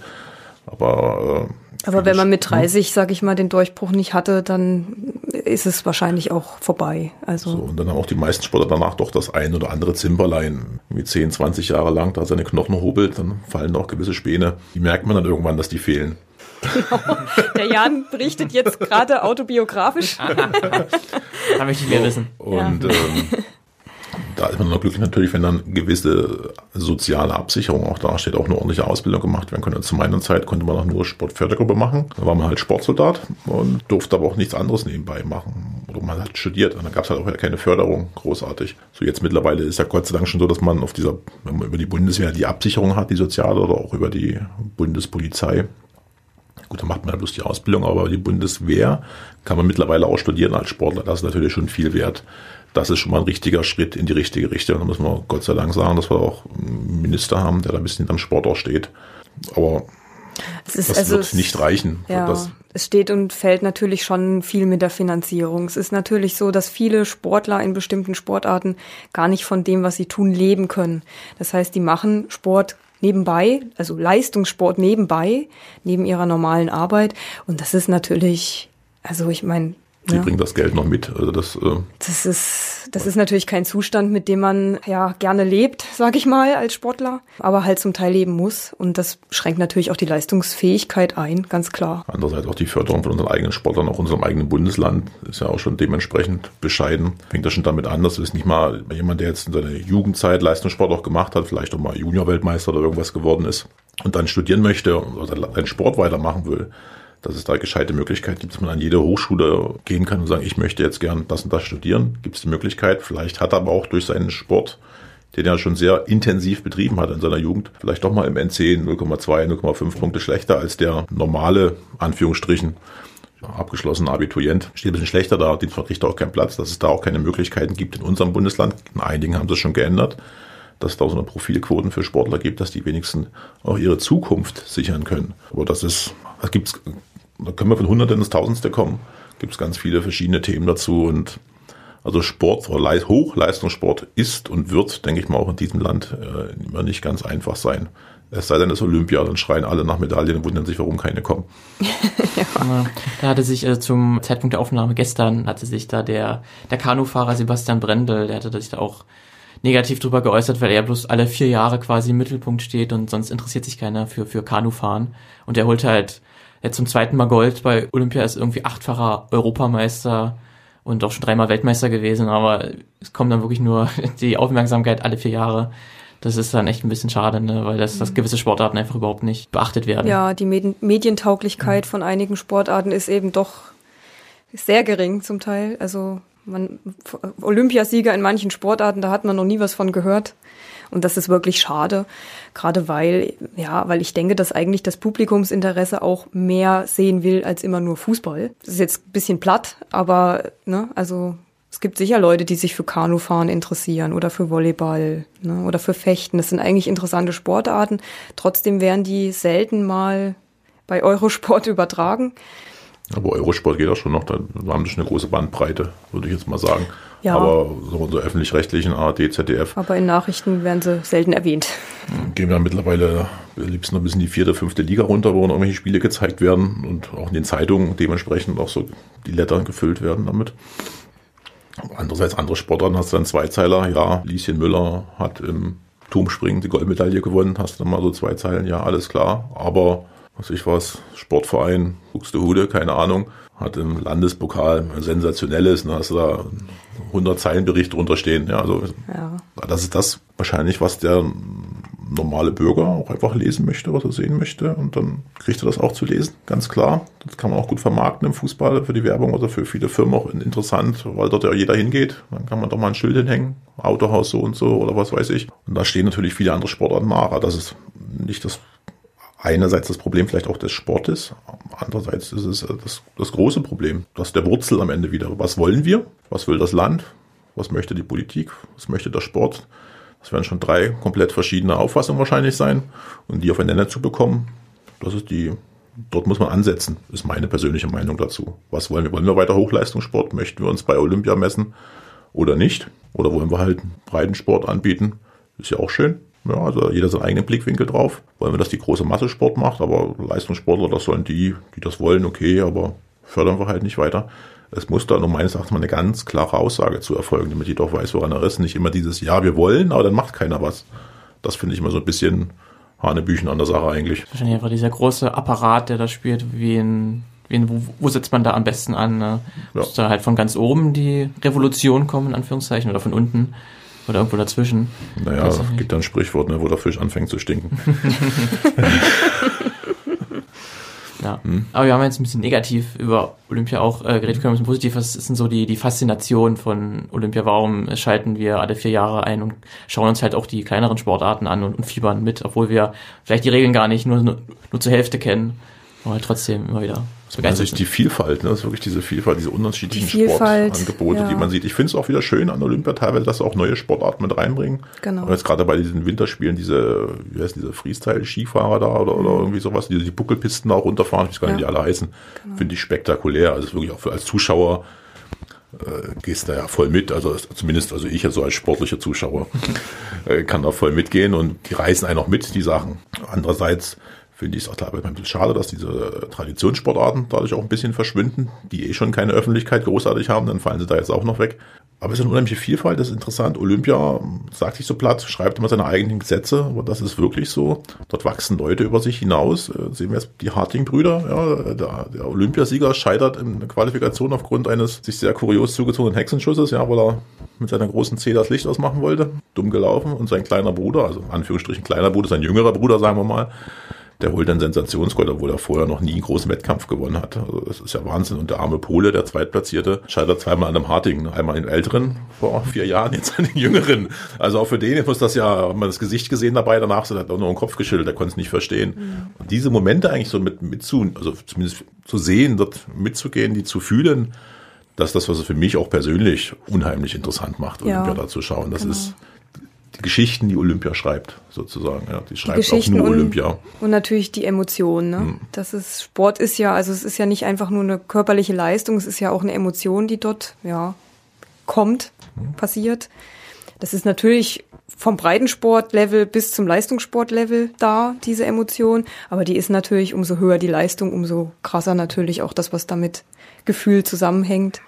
Aber äh, aber wenn man mit 30, sag ich mal, den Durchbruch nicht hatte, dann ist es wahrscheinlich auch vorbei. Also so, und dann haben auch die meisten Sportler danach doch das ein oder andere Zimperlein, wie 10, 20 Jahre lang da seine Knochen hobelt, dann fallen auch gewisse Späne. Die merkt man dann irgendwann, dass die fehlen. Genau. Der Jan berichtet jetzt gerade autobiografisch. da möchte ich mehr wissen. Und ja. ähm, da ist man noch glücklich natürlich, wenn dann gewisse soziale Absicherung auch da steht, auch eine ordentliche Ausbildung gemacht werden könnte. Zu meiner Zeit konnte man auch nur Sportfördergruppe machen. Da war man halt Sportsoldat und durfte aber auch nichts anderes nebenbei machen. Oder man hat studiert und dann gab es halt auch keine Förderung, großartig. So jetzt mittlerweile ist ja Gott sei Dank schon so, dass man auf dieser, wenn man über die Bundeswehr die Absicherung hat, die soziale oder auch über die Bundespolizei, Gut, dann macht man ja bloß die Ausbildung, aber die Bundeswehr kann man mittlerweile auch studieren als Sportler. Das ist natürlich schon viel wert das ist schon mal ein richtiger Schritt in die richtige Richtung. Da müssen wir Gott sei Dank sagen, dass wir auch einen Minister haben, der da ein bisschen am Sport auch steht. Aber ist, das also wird es, nicht reichen. Ja, es steht und fällt natürlich schon viel mit der Finanzierung. Es ist natürlich so, dass viele Sportler in bestimmten Sportarten gar nicht von dem, was sie tun, leben können. Das heißt, die machen Sport nebenbei, also Leistungssport nebenbei, neben ihrer normalen Arbeit. Und das ist natürlich, also ich meine, die ja. bringen das Geld noch mit. Also das, äh das ist das ist natürlich kein Zustand, mit dem man ja gerne lebt, sag ich mal, als Sportler, aber halt zum Teil leben muss. Und das schränkt natürlich auch die Leistungsfähigkeit ein, ganz klar. Andererseits auch die Förderung von unseren eigenen Sportlern, auch unserem eigenen Bundesland, ist ja auch schon dementsprechend bescheiden. Fängt das schon damit an, dass es nicht mal jemand, der jetzt in seiner Jugendzeit Leistungssport auch gemacht hat, vielleicht auch mal Juniorweltmeister oder irgendwas geworden ist und dann studieren möchte oder seinen Sport weitermachen will dass es da gescheite Möglichkeiten gibt, dass man an jede Hochschule gehen kann und sagen, ich möchte jetzt gern das und das studieren. Gibt es die Möglichkeit. Vielleicht hat er aber auch durch seinen Sport, den er schon sehr intensiv betrieben hat in seiner Jugend, vielleicht doch mal im NC 0,2, 0,5 Punkte schlechter als der normale, Anführungsstrichen, abgeschlossene Abiturient. Steht ein bisschen schlechter da, den verkriegt auch keinen Platz, dass es da auch keine Möglichkeiten gibt in unserem Bundesland. In einigen haben sie es schon geändert dass es da so eine Profilquoten für Sportler gibt, dass die wenigstens auch ihre Zukunft sichern können. Aber das ist, da gibt's da können wir von Hunderten ins Tausendste kommen. Gibt es ganz viele verschiedene Themen dazu und also Sport oder Hochleistungssport ist und wird, denke ich mal, auch in diesem Land äh, immer nicht ganz einfach sein. Es sei denn, es ist Olympia, dann schreien alle nach Medaillen und wundern sich, warum keine kommen. ja. Da hatte sich äh, zum Zeitpunkt der Aufnahme gestern, hatte sich da der, der Kanufahrer Sebastian Brendel, der hatte sich da auch negativ drüber geäußert, weil er bloß alle vier Jahre quasi im Mittelpunkt steht und sonst interessiert sich keiner für, für Kanufahren. Und er holt halt jetzt zum zweiten Mal Gold bei Olympia, ist irgendwie achtfacher Europameister und auch schon dreimal Weltmeister gewesen, aber es kommt dann wirklich nur die Aufmerksamkeit alle vier Jahre. Das ist dann echt ein bisschen schade, ne? weil das, das mhm. gewisse Sportarten einfach überhaupt nicht beachtet werden. Ja, die Medientauglichkeit mhm. von einigen Sportarten ist eben doch sehr gering zum Teil. Also man, Olympiasieger in manchen Sportarten, da hat man noch nie was von gehört. Und das ist wirklich schade, gerade weil, ja, weil ich denke, dass eigentlich das Publikumsinteresse auch mehr sehen will als immer nur Fußball. Das ist jetzt ein bisschen platt, aber, ne, also, es gibt sicher Leute, die sich für Kanufahren interessieren oder für Volleyball ne, oder für Fechten. Das sind eigentlich interessante Sportarten. Trotzdem werden die selten mal bei Eurosport übertragen. Aber Eurosport geht auch schon noch, da haben sie schon eine große Bandbreite, würde ich jetzt mal sagen. Ja. Aber so, so öffentlich-rechtlichen ARD, ZDF. Aber in Nachrichten werden sie selten erwähnt. Gehen wir mittlerweile am liebsten noch bis in die vierte, fünfte Liga runter, wo irgendwelche Spiele gezeigt werden und auch in den Zeitungen dementsprechend auch so die Letter gefüllt werden damit. Andererseits andere Sportarten hast du dann Zweizeiler, ja, Lieschen Müller hat im Turmspringen die Goldmedaille gewonnen, hast du dann mal so zwei Zeilen, ja, alles klar. Aber, was ich was, Sportverein, Buxtehude, keine Ahnung, hat im Landespokal sensationelles, da hast du da 100 Zeilen Bericht drunter stehen. Ja, also ja. das ist das wahrscheinlich, was der normale Bürger auch einfach lesen möchte, was er sehen möchte. Und dann kriegt er das auch zu lesen, ganz klar. Das kann man auch gut vermarkten im Fußball für die Werbung oder für viele Firmen auch interessant, weil dort ja jeder hingeht. Dann kann man doch mal ein Schild hinhängen, Autohaus so und so oder was weiß ich. Und da stehen natürlich viele andere Sportarten nach. Das ist nicht das einerseits das Problem vielleicht auch des Sportes, andererseits ist es äh, das, das große Problem, das der Wurzel am Ende wieder. Was wollen wir? Was will das Land? Was möchte die Politik? Was möchte der Sport? Das werden schon drei komplett verschiedene Auffassungen wahrscheinlich sein. Und die aufeinander zu bekommen, das ist die, dort muss man ansetzen, ist meine persönliche Meinung dazu. Was wollen wir? Wollen wir weiter Hochleistungssport? Möchten wir uns bei Olympia messen oder nicht? Oder wollen wir halt Breitensport anbieten? Ist ja auch schön. Ja, also jeder seinen eigenen Blickwinkel drauf. Wollen wir, dass die große Masse Sport macht, aber Leistungssportler, das sollen die, die das wollen, okay, aber fördern wir halt nicht weiter. Es muss da nur meines Erachtens mal eine ganz klare Aussage zu erfolgen, damit jeder auch weiß, woran er ist. Nicht immer dieses Ja, wir wollen, aber dann macht keiner was. Das finde ich immer so ein bisschen Hanebüchen an der Sache eigentlich. Wahrscheinlich einfach dieser große Apparat, der da spielt, wie in, wie in wo, wo setzt man da am besten an? Ne? Ja. Muss da halt von ganz oben die Revolution kommen, in Anführungszeichen, oder von unten oder irgendwo dazwischen. Naja, gibt da ein Sprichwort, ne, wo der Fisch anfängt zu stinken. Ja. Hm. Aber wir haben jetzt ein bisschen negativ über Olympia auch äh, geredet, können wir ein bisschen positiv. Was ist denn so die, die Faszination von Olympia? Warum schalten wir alle vier Jahre ein und schauen uns halt auch die kleineren Sportarten an und, und fiebern mit, obwohl wir vielleicht die Regeln gar nicht nur, nur, nur zur Hälfte kennen, aber halt trotzdem immer wieder Also begeistert die. Vielfalt, ne? das ist wirklich diese Vielfalt, diese unterschiedlichen Die Vielfalt, Sportangebote, ja. die man sieht. Ich finde es auch wieder schön an Olympia teilweise, dass sie auch neue Sportarten mit reinbringen. Genau. Und jetzt gerade bei diesen Winterspielen, diese, wie heißt diese Freestyle-Skifahrer da oder, oder irgendwie sowas, die die Buckelpisten da runterfahren, ich weiß gar nicht, wie Mhm. Ja. die alle heißen, finde ich spektakulär. Also es ist wirklich auch für, als Zuschauer äh, gehst da ja voll mit, also es- zumindest also ich also als sportlicher Zuschauer äh, kann da voll mitgehen und die reißen einen auch mit, die Sachen. Andererseits finde ich es auch teilweise ein bisschen schade, dass diese Traditionssportarten dadurch auch ein bisschen verschwinden, die eh schon keine Öffentlichkeit großartig haben, dann fallen sie da jetzt auch noch weg. Aber es ist eine unheimliche Vielfalt, das ist interessant. Olympia sagt sich so platt, schreibt immer seine eigenen Gesetze, aber das ist wirklich so. Dort wachsen Leute über sich hinaus. Äh, Sehen wir jetzt die Harting-Brüder, ja, der, der Olympiasieger scheitert in der Qualifikation aufgrund eines sich sehr kurios zugezogenen Hexenschusses, ja, weil er mit seiner großen C das Licht ausmachen wollte. Dumm gelaufen. Und sein kleiner Bruder, also in Anführungsstrichen kleiner Bruder, sein jüngerer Bruder, sagen wir mal, der holt dann Sensationsgold, obwohl er vorher noch nie einen großen Wettkampf gewonnen hat. Also das ist ja Wahnsinn. Und der arme Pole, der Zweitplatzierte, scheitert zweimal an einem Hartigen. Einmal den Älteren vor vier Jahren, jetzt an den Jüngeren. Also auch für den muss das ja, hat man das Gesicht gesehen dabei, danach hat er auch nur den Kopf geschüttelt, der konnte es nicht verstehen. Und diese Momente eigentlich so mit, mit zu, also zumindest zu sehen, dort mitzugehen, die zu fühlen, das ist das, was es für mich auch persönlich unheimlich interessant macht, Ja, Olympia da zu schauen. Das genau. ist die Geschichten, die Olympia schreibt, sozusagen. Ja, die schreibt auch Geschichten nur und- Olympia. Und natürlich die Emotionen. Ne? Hm. Das ist Sport ist ja, also es ist ja nicht einfach nur eine körperliche Leistung, es ist ja auch eine Emotion, die dort ja kommt, Hm. passiert. Das ist natürlich vom Breitensportlevel bis zum Leistungssportlevel da, diese Emotion. Aber die ist natürlich, umso höher die Leistung, umso krasser natürlich auch das, was damit Gefühl zusammenhängt.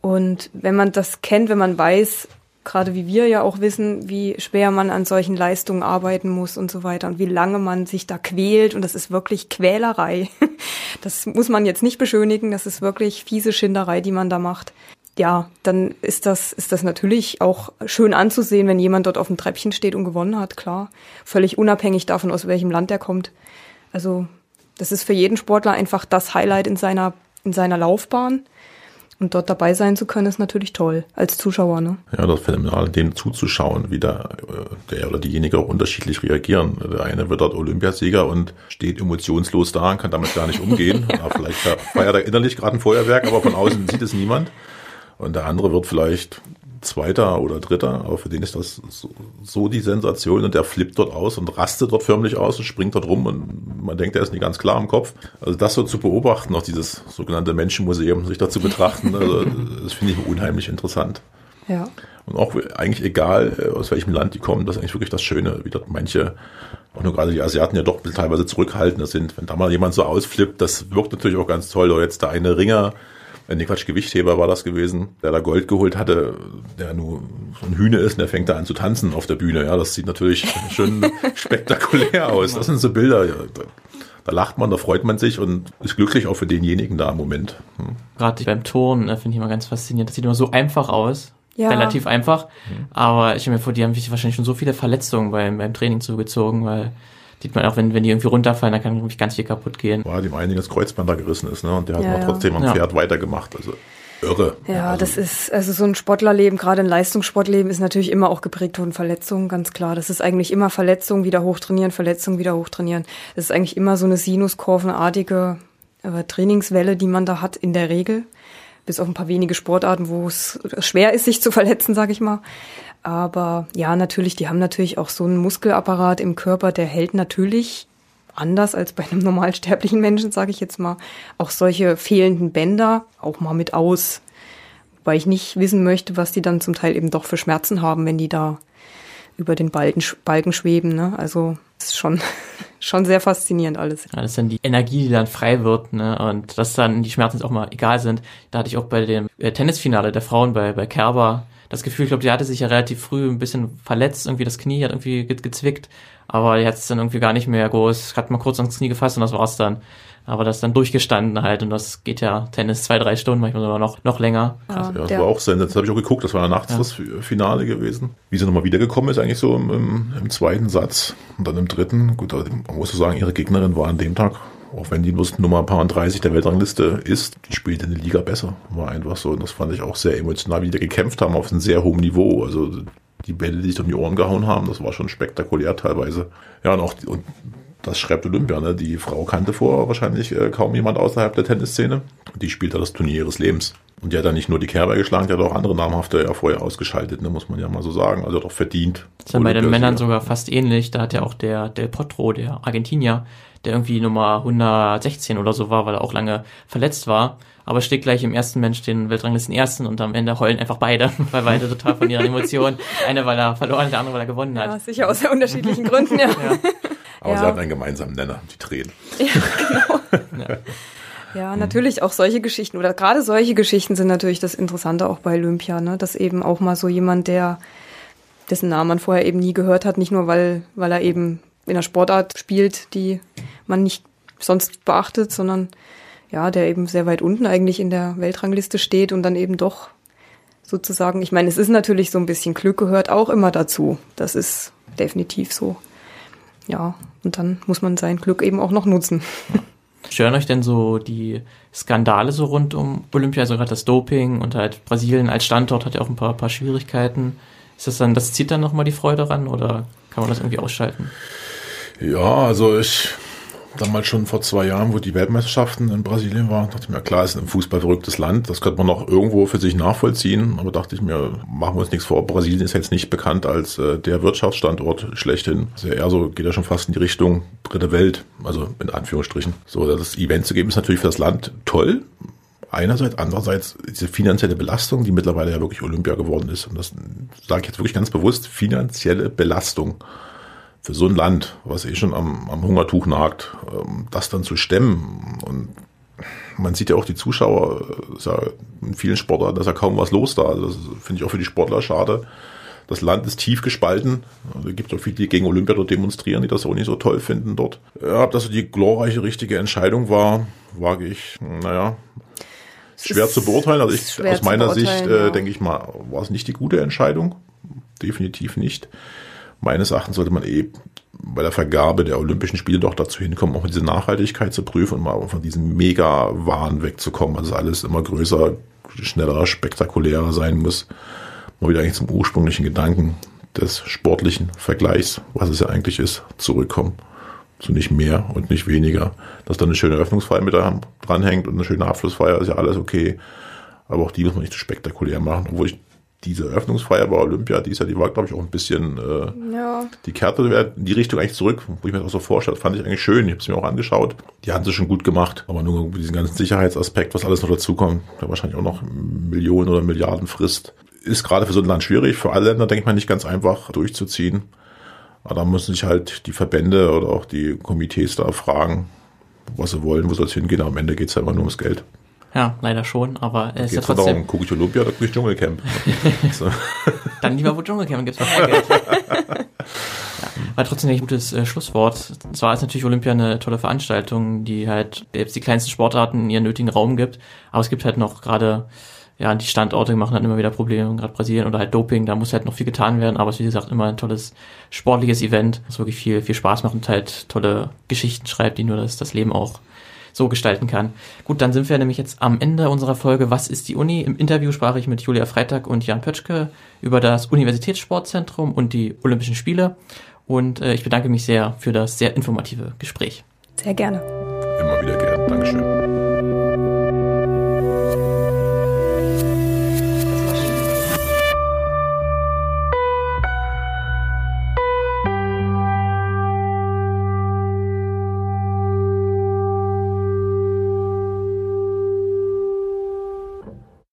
Und wenn man das kennt, wenn man weiß, gerade wie wir ja auch wissen, wie schwer man an solchen Leistungen arbeiten muss und so weiter und wie lange man sich da quält und das ist wirklich Quälerei. Das muss man jetzt nicht beschönigen, das ist wirklich fiese Schinderei, die man da macht. Ja, dann ist das, ist das natürlich auch schön anzusehen, wenn jemand dort auf dem Treppchen steht und gewonnen hat, klar. Völlig unabhängig davon, aus welchem Land er kommt. Also, das ist für jeden Sportler einfach das Highlight in seiner, in seiner Laufbahn. Und dort dabei sein zu können, ist natürlich toll, als Zuschauer, ne? Ja, das Phänomenal, dem zuzuschauen, wie der, äh, der oder diejenige auch unterschiedlich reagieren. Der eine wird dort Olympiasieger und steht emotionslos da und kann damit gar nicht umgehen. ja, vielleicht feiert er innerlich gerade ein Feuerwerk, aber von außen sieht es niemand. Und der andere wird vielleicht Zweiter oder Dritter, aber für den ist das so, so die Sensation und der flippt dort aus und rastet dort förmlich aus und springt dort rum und man denkt, er ist nicht ganz klar im Kopf. Also das so zu beobachten, auch dieses sogenannte Menschenmuseum, sich da zu betrachten, also das finde ich unheimlich interessant. Ja. Und auch eigentlich egal, äh, aus welchem Land die kommen, das ist eigentlich wirklich das Schöne, wie dort manche, auch nur gerade die Asiaten ja doch teilweise zurückhaltender sind. Wenn da mal jemand so ausflippt, das wirkt natürlich auch ganz toll. Oder jetzt der eine Ringer, äh, nee, Quatsch, Gewichtheber war das gewesen, der da Gold geholt hatte, der nur so ein Hühne ist und der fängt da an zu tanzen auf der Bühne. Ja, das sieht natürlich schon spektakulär aus. Das sind so Bilder, ja, da, da lacht man, da freut man sich und ist glücklich auch für denjenigen da im Moment. Hm. Gerade beim Turnen äh, finde ich immer ganz faszinierend. Das sieht immer so einfach aus. Ja. Relativ einfach. Aber ich stelle mir vor, die haben sich wahrscheinlich schon so viele Verletzungen beim, beim Training zugezogen, weil sieht man auch, wenn, wenn die irgendwie runterfallen, dann kann wirklich ganz viel kaputt gehen. War dem einigen das Kreuzband da gerissen ist, ne? Und der hat Ja, noch ja. trotzdem am Ja. Pferd weitergemacht. Also irre. Ja, also, das ist, also so ein Sportlerleben, gerade ein Leistungssportleben, ist natürlich immer auch geprägt von Verletzungen, ganz klar. Das ist eigentlich immer Verletzung, wieder hochtrainieren, Verletzung, wieder hochtrainieren. Das ist eigentlich immer so eine sinuskurvenartige äh, Trainingswelle, die man da hat, in der Regel. Bis auf ein paar wenige Sportarten, wo es schwer ist, sich zu verletzen, sag ich mal. Aber ja, natürlich, die haben natürlich auch so einen Muskelapparat im Körper, der hält natürlich anders als bei einem normalsterblichen Menschen, sage ich jetzt mal, auch solche fehlenden Bänder auch mal mit aus. Weil ich nicht wissen möchte, was die dann zum Teil eben doch für Schmerzen haben, wenn die da über den Balken, schweben. Ne? Also ist schon, schon sehr faszinierend alles. Ja, das ist dann die Energie, die dann frei wird, ne? Und dass dann die Schmerzen auch mal egal sind. Da hatte ich auch bei dem äh, Tennisfinale der Frauen bei, bei Kerber das Gefühl, ich glaube, die hatte sich ja relativ früh ein bisschen verletzt, irgendwie das Knie hat irgendwie ge gezwickt, aber die hat es dann irgendwie gar nicht mehr groß, hat mal kurz ans Knie gefasst und das war's dann. Aber das dann durchgestanden halt und das geht ja Tennis zwei, drei Stunden, manchmal sogar noch, noch länger. Ja, das war auch sensationell. Das habe ich auch geguckt, das war ja nachts ja. das Finale gewesen. Wie sie nochmal wiedergekommen ist, eigentlich so im, im, im, zweiten Satz und dann im dritten. Gut, man muss so sagen, ihre Gegnerin war an dem Tag auch wenn die nur Nummer 30 der Weltrangliste ist, die spielt in der Liga besser. War einfach so. Und das fand ich auch sehr emotional, wie die da gekämpft haben auf einem sehr hohen Niveau. Also die Bälle, die sich um die Ohren gehauen haben, das war schon spektakulär teilweise. Ja, und auch die, und das schreibt Olympia, ne? Die Frau kannte vor wahrscheinlich äh, kaum jemand außerhalb der Tennisszene. Die spielt da das Turnier ihres Lebens. Und die hat dann nicht nur die Kerber geschlagen, die hat auch andere namhafte ja vorher ausgeschaltet, ne, muss man ja mal so sagen. Also doch verdient. Das ist ja bei den Männern sogar fast ähnlich. Da hat ja auch der Del Potro, der Argentinier, der irgendwie Nummer 116 oder so war, weil er auch lange verletzt war. Aber steht gleich im ersten Mensch den Weltranglisten ersten und am Ende heulen einfach beide, weil beide total von ihren Emotionen. Eine, weil er verloren, der andere, weil er gewonnen hat. Ja, sicher aus sehr unterschiedlichen Gründen, ja. ja. Aber ja. sie hatten einen gemeinsamen Nenner, die Tränen. Ja, genau. ja. Ja, natürlich auch solche Geschichten oder gerade solche Geschichten sind natürlich das Interessante auch bei Olympia, ne? dass eben auch mal so jemand, der dessen Namen man vorher eben nie gehört hat, nicht nur weil weil er eben in einer Sportart spielt, die man nicht sonst beachtet, sondern ja, der eben sehr weit unten eigentlich in der Weltrangliste steht und dann eben doch sozusagen, ich meine, es ist natürlich so ein bisschen Glück gehört auch immer dazu. Das ist definitiv so. Ja, und dann muss man sein Glück eben auch noch nutzen. Stören euch denn so die Skandale so rund um Olympia, also gerade das Doping und halt Brasilien als Standort hat ja auch ein paar, paar Schwierigkeiten. Ist das dann, das zieht dann nochmal die Freude ran oder kann man das irgendwie ausschalten? Ja, also ich damals schon vor zwei Jahren, wo die Weltmeisterschaften in Brasilien waren, dachte ich mir, klar, ist ein Fußball verrücktes Land, das könnte man noch irgendwo für sich nachvollziehen, aber dachte ich mir, machen wir uns nichts vor, Brasilien ist jetzt nicht bekannt als äh, der Wirtschaftsstandort schlechthin. Also eher so, geht ja schon fast in die Richtung dritte Welt, also in Anführungsstrichen. So, das Event zu geben ist natürlich für das Land toll, einerseits, andererseits diese finanzielle Belastung, die mittlerweile ja wirklich Olympia geworden ist. Und das sage ich jetzt wirklich ganz bewusst, finanzielle Belastung für so ein Land, was eh schon am, am Hungertuch nagt, ähm, das dann zu stemmen. Und man sieht ja auch die Zuschauer, äh, ist ja in vielen Sportarten ist ja kaum was los da. Also das finde ich auch für die Sportler schade. Das Land ist tief gespalten. Also es gibt auch viele, die gegen Olympia dort demonstrieren, die das auch nicht so toll finden dort. Ja, ob das so die glorreiche, richtige Entscheidung war, wage ich, naja, schwer zu beurteilen. Also ich, aus meiner Sicht, äh, ja. denke ich mal, war es nicht die gute Entscheidung. Definitiv nicht meines Erachtens sollte man eh bei der Vergabe der Olympischen Spiele doch dazu hinkommen, auch diese Nachhaltigkeit zu prüfen und mal von diesem Mega-Wahn wegzukommen. Also alles immer größer, schneller, spektakulärer sein muss. Mal wieder eigentlich zum ursprünglichen Gedanken des sportlichen Vergleichs, was es ja eigentlich ist, zurückkommen. Zu nicht mehr und nicht weniger. Dass da eine schöne Eröffnungsfeier mit dranhängt und eine schöne Abschlussfeier ist ja alles okay. Aber auch die muss man nicht so spektakulär machen, obwohl ich diese Eröffnungsfeier bei Olympia, die ist ja, die war, glaube ich, auch ein bisschen, äh, ja. die kehrte in die Richtung eigentlich zurück, wo ich mir das auch so vorstelle. fand ich eigentlich schön. Ich habe es mir auch angeschaut. Die haben sie schon gut gemacht, aber nur diesen ganzen Sicherheitsaspekt, was alles noch dazukommt, der wahrscheinlich auch noch Millionen oder Milliarden frisst, ist gerade für so ein Land schwierig. Für alle Länder, denke ich mal, nicht ganz einfach durchzuziehen. Aber da müssen sich halt die Verbände oder auch die Komitees da fragen, was sie wollen, wo soll es hingehen. Aber am Ende geht es ja immer nur ums Geld. Ja, leider schon, aber es ist ja trotzdem... Darum, gucke ich Olympia oder gucke ich Dschungelcamp? Dann lieber wo Dschungelcamp, gibt's noch mehr Geld. war trotzdem ein gutes äh, Schlusswort. Zwar ist natürlich Olympia eine tolle Veranstaltung, die halt selbst die kleinsten Sportarten ihren nötigen Raum gibt, aber es gibt halt noch gerade ja, die Standorte machen halt immer wieder Probleme, gerade Brasilien oder halt Doping, da muss halt noch viel getan werden, aber es ist wie gesagt immer ein tolles sportliches Event, das wirklich viel, viel Spaß macht und halt tolle Geschichten schreibt, die nur das, das Leben auch so gestalten kann. Gut, dann sind wir nämlich jetzt am Ende unserer Folge Was ist die Uni? Im Interview sprach ich mit Julia Freitag und Jan Pötschke über das Universitätssportzentrum und die Olympischen Spiele. Und äh, ich bedanke mich sehr für das sehr informative Gespräch. Sehr gerne.